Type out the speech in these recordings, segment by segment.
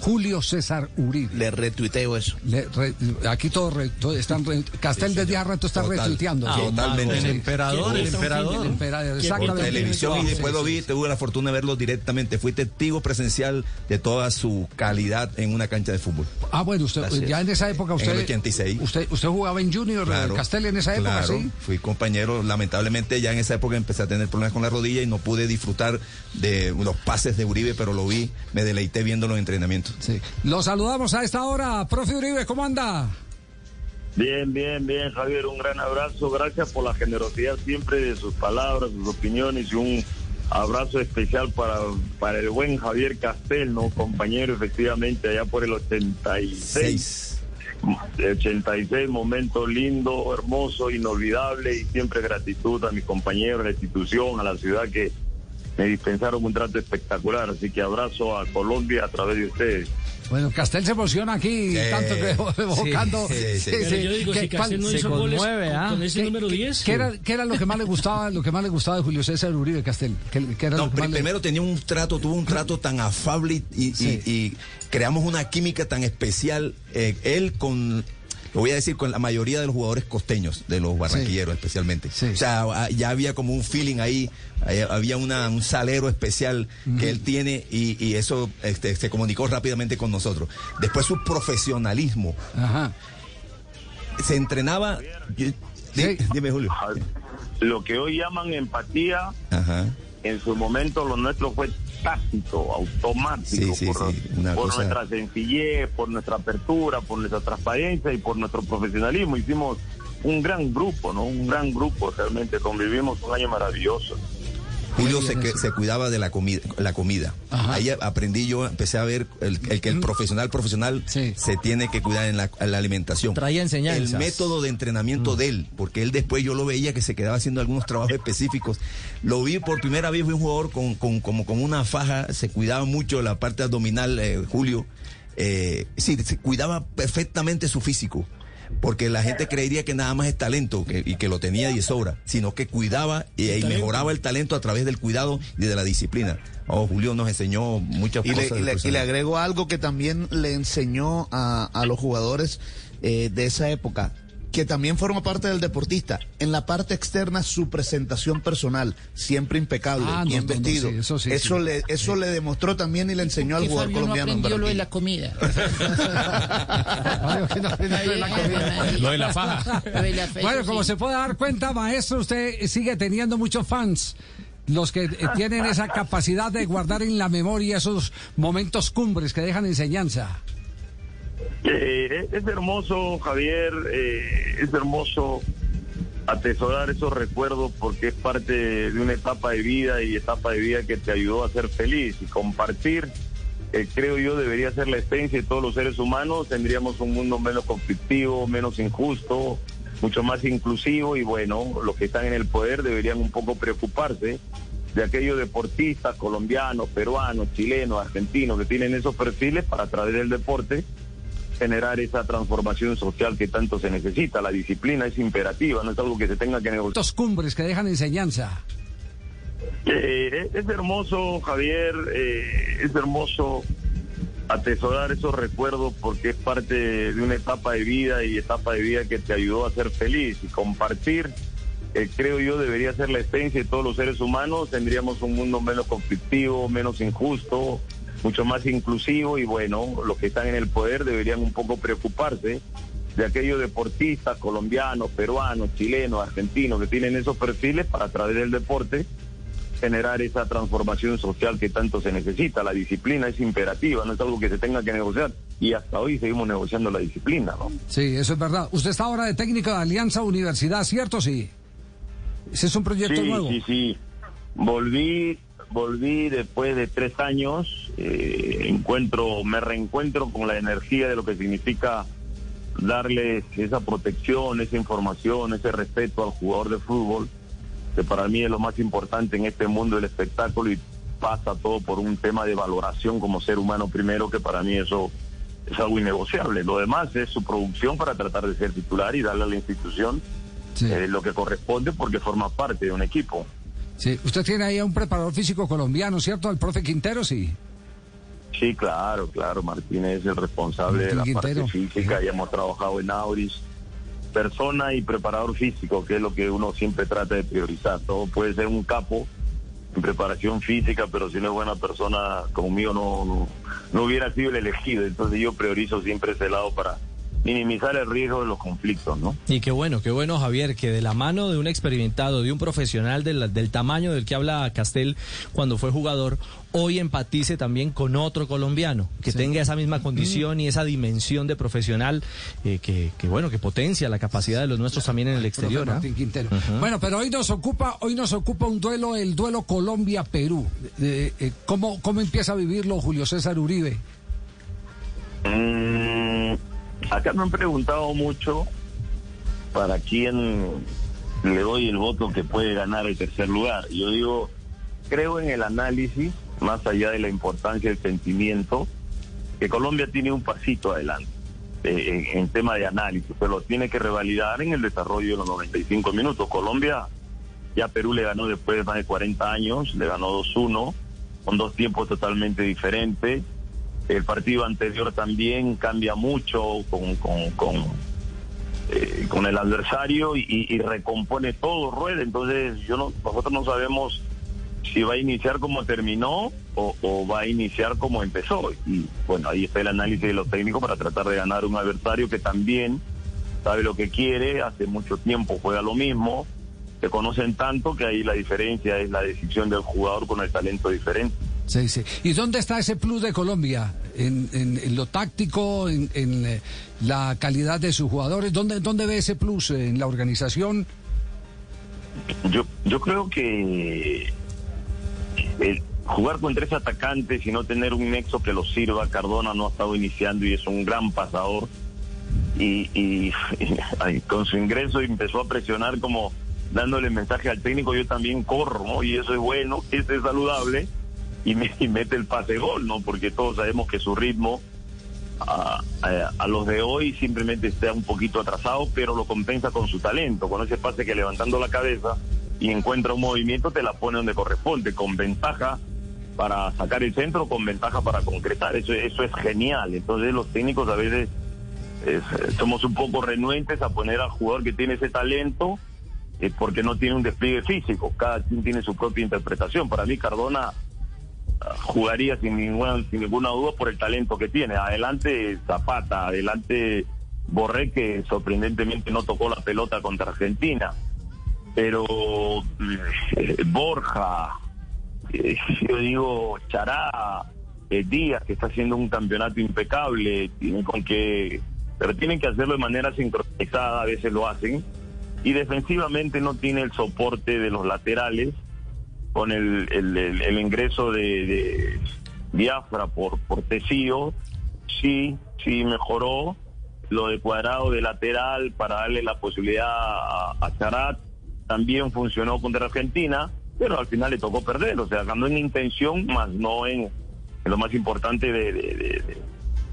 Julio César Uribe. Le retuiteo eso. Le re- aquí todos re- todo están re- Castel desde hace rato está Total. retuiteando. Ah, Sí. totalmente. El emperador, el emperador. El emperador, Por televisión y Sí, después lo sí, vi, sí. tuve la fortuna de verlo directamente. Fui testigo presencial de toda su calidad en una cancha de fútbol. Ah, bueno, usted, ya en esa época En usted. el 86. Usted, usted jugaba en Junior Claro, Castel en esa época, claro. sí. Fui compañero, lamentablemente ya en esa época empecé a tener problemas con la rodilla y no pude disfrutar de los pases de Uribe, pero lo vi, me deleité viendo los entrenamientos. Sí. Lo saludamos a esta hora. Profe Uribe, ¿cómo anda? Bien, bien, bien, Javier, un gran abrazo. Gracias por la generosidad siempre de sus palabras, sus opiniones y un abrazo especial para, para el buen Javier Castel, ¿no? compañero, efectivamente, allá por el 86. Seis. 86, momento lindo, hermoso, inolvidable y siempre gratitud a mis compañeros, a la institución, a la ciudad que me dispensaron un trato espectacular. Así que abrazo a Colombia a través de ustedes. Bueno, Castel se emociona aquí, Sí, tanto que evocando. sí, sí. Pero yo digo, ¿Qué- si Castel no hizo goles conmueve, con, ¿ah? con ese ¿Qué- número qué- 10. ¿Qué era, qué era lo que más le gustaba, lo que más le gustaba de Julio César Uribe Castel? ¿Qué, qué era No, lo que pri- más le- primero tenía un trato, tuvo un trato tan afable y, y- Sí. y creamos una química tan especial. eh, él con, lo voy a decir, con la mayoría de los jugadores costeños, de los barranquilleros especialmente. Sí. O sea, ya había como un feeling ahí, había una, un salero especial que él tiene y, y eso este, se comunicó rápidamente con nosotros. Después su profesionalismo. Ajá. Se entrenaba... yo- Sí. Dime, Julio. Lo que hoy llaman empatía, Ajá. en su momento lo nuestro fue tácito, automático, Sí, sí, por, sí, una por cosa- nuestra sencillez, por nuestra apertura, por nuestra transparencia y por nuestro profesionalismo. Hicimos un gran grupo, ¿no? Un gran grupo, realmente convivimos un año maravilloso. Julio se, que- cuidaba de la comida. La comida. Ajá. Ahí aprendí yo, empecé a ver el, el que el profesional profesional Sí. se tiene que cuidar en la, en la alimentación. Traía enseñanzas. El método de entrenamiento de él, porque él después yo lo veía que se quedaba haciendo algunos trabajos específicos. Lo vi por primera vez, fue un jugador con, con, como con una faja, se cuidaba mucho la parte abdominal, eh, Julio. Eh, sí, se cuidaba perfectamente su físico. Porque la gente creería que nada más es talento que- y que lo tenía y sobra, sino que cuidaba y, y mejoraba el talento a través del cuidado y de la disciplina. Oh, Julio nos enseñó muchas Y le, cosas. y le- y le agrego algo que también le enseñó a, a los jugadores eh, de esa época, que también forma parte del deportista. En la parte externa, su presentación personal, siempre impecable, Ah, no, bien no, no, vestido. sí, eso sí, sí. le, eso le demostró también y le enseñó al jugador Fabio no colombiano. aprendió lo de la comida. No. Lo de la faja. Lo de la fe- Bueno, eso como se puede dar cuenta, maestro, usted sigue teniendo muchos fans. Los que tienen esa capacidad de guardar en la memoria esos momentos cumbres que dejan enseñanza. Eh, es hermoso, Javier, eh, es hermoso atesorar esos recuerdos porque es parte de una etapa de vida y etapa de vida que te ayudó a ser feliz y compartir. eh, creo yo debería ser la esencia de todos los seres humanos. Tendríamos un mundo menos conflictivo, menos injusto, mucho más inclusivo y bueno, los que están en el poder deberían un poco preocuparse de aquellos deportistas colombianos, peruanos, chilenos, argentinos que tienen esos perfiles para a través del deporte generar esa transformación social que tanto se necesita. La disciplina es imperativa, no es algo que se tenga que negociar. Estos cumbres que dejan enseñanza. Eh, es hermoso, Javier, eh, es hermoso atesorar esos recuerdos porque es parte de una etapa de vida y etapa de vida que te ayudó a ser feliz y compartir. eh, creo yo debería ser la esencia de todos los seres humanos. Tendríamos un mundo menos conflictivo, menos injusto, mucho más inclusivo y bueno, los que están en el poder deberían un poco preocuparse de aquellos deportistas colombianos, peruanos, chilenos, argentinos que tienen esos perfiles para a través del deporte generar esa transformación social que tanto se necesita. La disciplina es imperativa, no es algo que se tenga que negociar. Y hasta hoy seguimos negociando la disciplina, ¿no? Sí, eso es verdad. Usted está ahora de técnico de Alianza Universidad, ¿cierto? Sí. Ese es un proyecto sí, nuevo. Sí, sí, Volví, volví después de tres años. Eh, encuentro, me reencuentro con la energía de lo que significa darles esa protección, esa información, ese respeto al jugador de fútbol, que para mí es lo más importante en este mundo del espectáculo y pasa todo por un tema de valoración como ser humano primero, que para mí eso es algo innegociable. Lo demás es su producción para tratar de ser titular y darle a la institución Sí. eh, lo que corresponde porque forma parte de un equipo. Sí. Usted tiene ahí a un preparador físico colombiano, ¿cierto? Al profe Quintero, sí. Sí, claro, claro. Martínez es el responsable de la Martín parte Quintero. física. Ya hemos trabajado en Auris. Persona y preparador físico, que es lo que uno siempre trata de priorizar. Todo puede ser un capo en preparación física, pero si no es buena persona, conmigo no, no, no hubiera sido el elegido. Entonces yo priorizo siempre ese lado para minimizar el riesgo de los conflictos, ¿no? Y qué bueno, qué bueno, Javier, que de la mano de un experimentado, de un profesional del, del tamaño del que habla Castel cuando fue jugador, hoy empatice también con otro colombiano, que tenga esa misma condición y esa dimensión de profesional eh, que, que, bueno, que potencia la capacidad de los nuestros también en el exterior. Martín Quintero. Bueno, pero hoy nos ocupa, hoy nos ocupa un duelo, el duelo Colombia-Perú. Eh, eh, ¿cómo, ¿Cómo empieza a vivirlo Julio César Uribe? Mm, acá me han preguntado mucho para quién le doy el voto que puede ganar el tercer lugar. Yo digo, creo en el análisis, más allá de la importancia del sentimiento, que Colombia tiene un pasito adelante eh, en, en tema de análisis, pero tiene que revalidar en el desarrollo de los 95 minutos. Colombia ya Perú le ganó después de más de 40 años, le ganó 2-1, con dos tiempos totalmente diferentes. El partido anterior también cambia mucho con, con, con, eh, el adversario y recompone todo, rueda. Entonces, yo no, nosotros no sabemos si va a iniciar como terminó o, o va a iniciar como empezó. Y bueno, ahí está el análisis de los técnicos para tratar de ganar un adversario que también sabe lo que quiere, hace mucho tiempo juega lo mismo, se conocen tanto que ahí la diferencia es la decisión del jugador con el talento diferente. Sí, sí. ¿Y dónde está ese plus de Colombia? ¿En, en- en lo táctico, en, en, eh, la calidad de sus jugadores? ¿Dónde, ¿Dónde ve ese plus? ¿En la organización? Yo, yo creo que el jugar con tres atacantes y no tener un nexo que los sirva, Cardona no ha estado iniciando y es un gran pasador. Y, y- ay, con su ingreso empezó a presionar como dándole mensaje al técnico, yo también corro, ¿no? Y eso es bueno, eso es saludable, y, me- y mete el pase gol, ¿no? Porque todos sabemos que su ritmo a, a- los de hoy simplemente está un poquito atrasado, pero lo compensa con su talento, con ese pase que levantando la cabeza y encuentra un movimiento, te la pone donde corresponde, con ventaja para sacar el centro, con ventaja para concretar. Eso, eso es genial. Entonces los técnicos a veces es- somos un poco renuentes a poner al jugador que tiene ese talento eh, porque no tiene un despliegue físico. Cada quien tiene su propia interpretación. Para mí Cardona jugaría sin ninguna, sin ninguna duda por el talento que tiene. Adelante Zapata, adelante Borré que sorprendentemente no tocó la pelota contra Argentina. Pero eh, Borja, eh, yo digo Chará, eh, Díaz que está haciendo un campeonato impecable, tienen con que, pero tienen que hacerlo de manera sincronizada, a veces lo hacen, y defensivamente no tiene el soporte de los laterales con el, el, el- el ingreso de, Biafra por, por Tecío, sí, sí mejoró. Lo de cuadrado de lateral para darle la posibilidad a, Charat también funcionó contra Argentina, pero al final le tocó perder. O sea, ganó en intención, más no en, lo más importante de- de- de-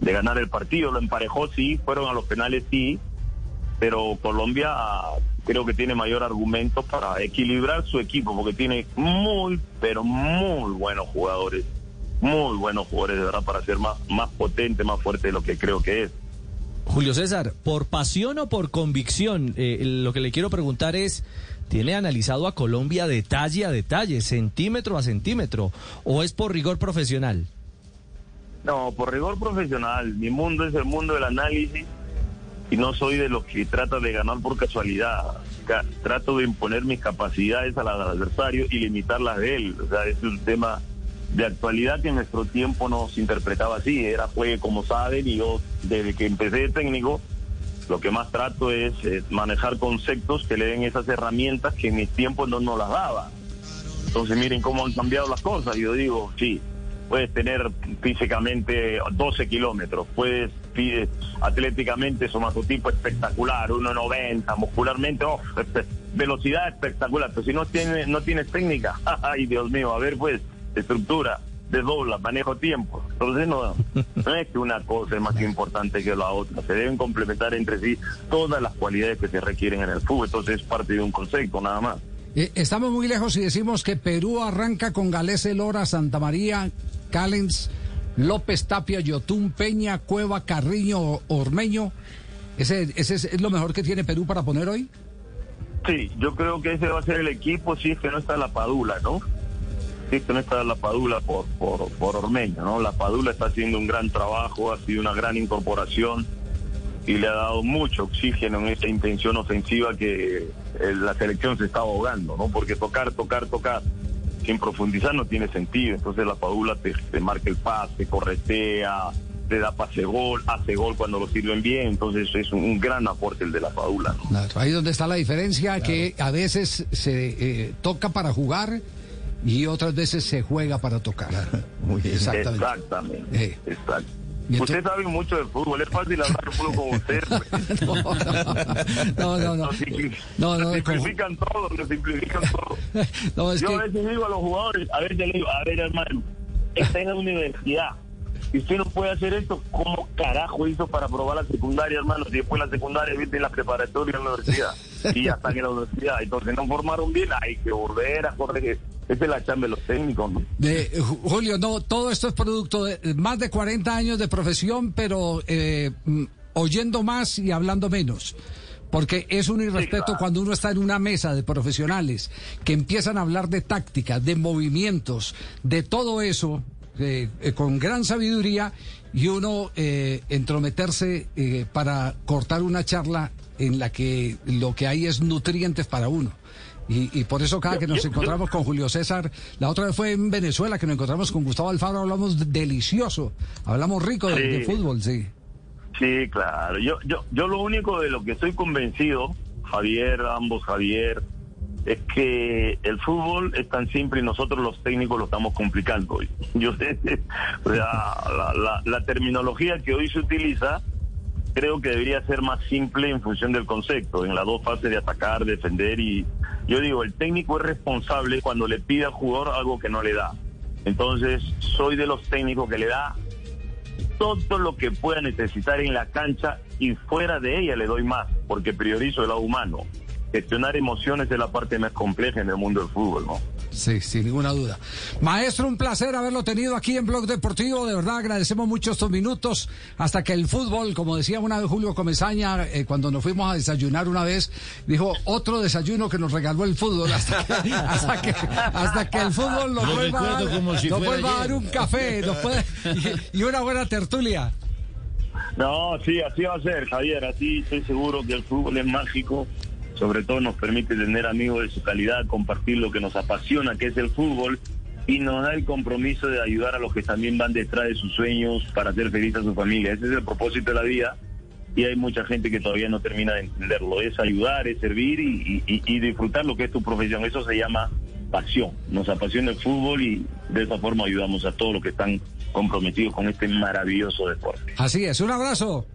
de ganar el partido. Lo emparejó, sí, fueron a los penales, sí, pero Colombia creo que tiene mayor argumento para equilibrar su equipo porque tiene muy, pero muy buenos jugadores, muy buenos jugadores de verdad para ser más, más potente, más fuerte de lo que creo que es. Julio César, ¿por pasión o por convicción? Eh, lo que le quiero preguntar es, ¿tiene analizado a Colombia detalle a detalle, centímetro a centímetro, o es por rigor profesional? No, por rigor profesional, mi mundo es el mundo del análisis y no soy de los que trata de ganar por casualidad. Ca- Trato de imponer mis capacidades al adversario y limitar las de él. O sea, es un tema de actualidad que en nuestro tiempo no se interpretaba así. Era juegue como saben y yo desde que empecé de técnico lo que más trato es manejar conceptos que le den esas herramientas que en mis tiempos no nos las daba. Entonces miren cómo han cambiado las cosas. Yo digo, sí, puedes tener físicamente 12 kilómetros, puedes pide, atléticamente somatotipo espectacular, 1.90, muscularmente, velocidad espectacular, pero si no tienes, no tienes técnica, ay Dios mío, a ver pues, estructura, desdobla, manejo tiempo. Entonces no, es que una cosa es más importante que la otra, se deben complementar entre sí todas las cualidades que se requieren en el fútbol, entonces es parte de un concepto nada más. Eh, estamos muy lejos si decimos que Perú arranca con Galese Lora, Santa María, Callens, López, Tapia, Yotún, Peña, Cueva, Carriño, Ormeño. ¿Ese, es, lo mejor que tiene Perú para poner hoy? Sí, yo creo que ese va a ser el equipo si es que no está la Padula, ¿no? Si es que no está la Padula por, por, por Ormeño, ¿no? La Padula está haciendo un gran trabajo, ha sido una gran incorporación y le ha dado mucho oxígeno en esa intención ofensiva que eh, la selección se está ahogando, ¿no? Porque tocar, tocar, tocar sin profundizar no tiene sentido. Entonces la Padula te, te marca el pase, corretea, te da pase gol, hace gol cuando lo sirven bien. Entonces es un, un gran aporte el de la Padula, ¿no? Claro, ahí donde está la diferencia, que a veces se eh, toca para jugar y otras veces se juega para tocar. Muy bien. Exactamente. Exactamente. Eh. Exacto. Y Usted sabe mucho de fútbol, es fácil hablar de fútbol con usted. No, no, no. No, no, simplifican todo, nos simplifican todo. Yo a veces digo a los jugadores, a veces le digo, a ver hermano, esta es la universidad. Si usted no puede hacer esto, ¿cómo carajo hizo para probar la secundaria, hermano? Si después la secundaria viste en la preparatoria en la universidad y ya están en la universidad. Entonces no formaron bien, hay que volver a corregir. Esa es la chamba de los técnicos, ¿no? De, Ju- Julio, no, todo esto es producto de eh, más de 40 años de profesión, pero eh, mm, oyendo más y hablando menos. Porque es un irrespeto claro. cuando uno está en una mesa de profesionales que empiezan a hablar de táctica, de movimientos, de todo eso, eh, eh, con gran sabiduría, y uno eh, entrometerse eh, para cortar una charla en la que lo que hay es nutrientes para uno. Y, y por eso cada que nos encontramos con Julio César, la otra vez fue en Venezuela que nos encontramos con Gustavo Alfaro, hablamos de- delicioso, hablamos rico de, Sí. de fútbol, sí. Sí, claro. Yo, yo, yo lo único de lo que estoy convencido, Javier, ambos Javier, es que el fútbol es tan simple y nosotros los técnicos lo estamos complicando. Yo sé, sea, la, la- la terminología que hoy se utiliza creo que debería ser más simple en función del concepto, en las dos fases de atacar, defender y yo digo, el técnico es responsable cuando le pide al jugador algo que no le da. Entonces, soy de los técnicos que le da todo lo que pueda necesitar en la cancha y fuera de ella le doy más, porque priorizo el lado humano. Gestionar emociones es la parte más compleja en el mundo del fútbol, ¿no? Sí, sin ninguna duda. Maestro, un placer haberlo tenido aquí en Blog Deportivo. De verdad, agradecemos mucho estos minutos. Hasta que el fútbol, como decía una vez Julio Comesaña, eh, cuando nos fuimos a desayunar una vez, dijo otro desayuno que nos regaló el fútbol. Hasta que, hasta que, hasta que el fútbol nos Lo vuelva, a dar, como si nos fuera vuelva a dar ayer. un café nos puede- y, y una buena tertulia. No, sí, así va a ser, Javier. Así estoy seguro que el fútbol es mágico. Sobre todo nos permite tener amigos de su calidad, compartir lo que nos apasiona, que es el fútbol, y nos da el compromiso de ayudar a los que también van detrás de sus sueños para hacer feliz a su familia. Ese es el propósito de la vida. Y hay mucha gente que todavía no termina de entenderlo. Es ayudar, es servir y, y- disfrutar lo que es tu profesión. Eso se llama pasión. Nos apasiona el fútbol y de esa forma ayudamos a todos los que están comprometidos con este maravilloso deporte. Así es, un abrazo.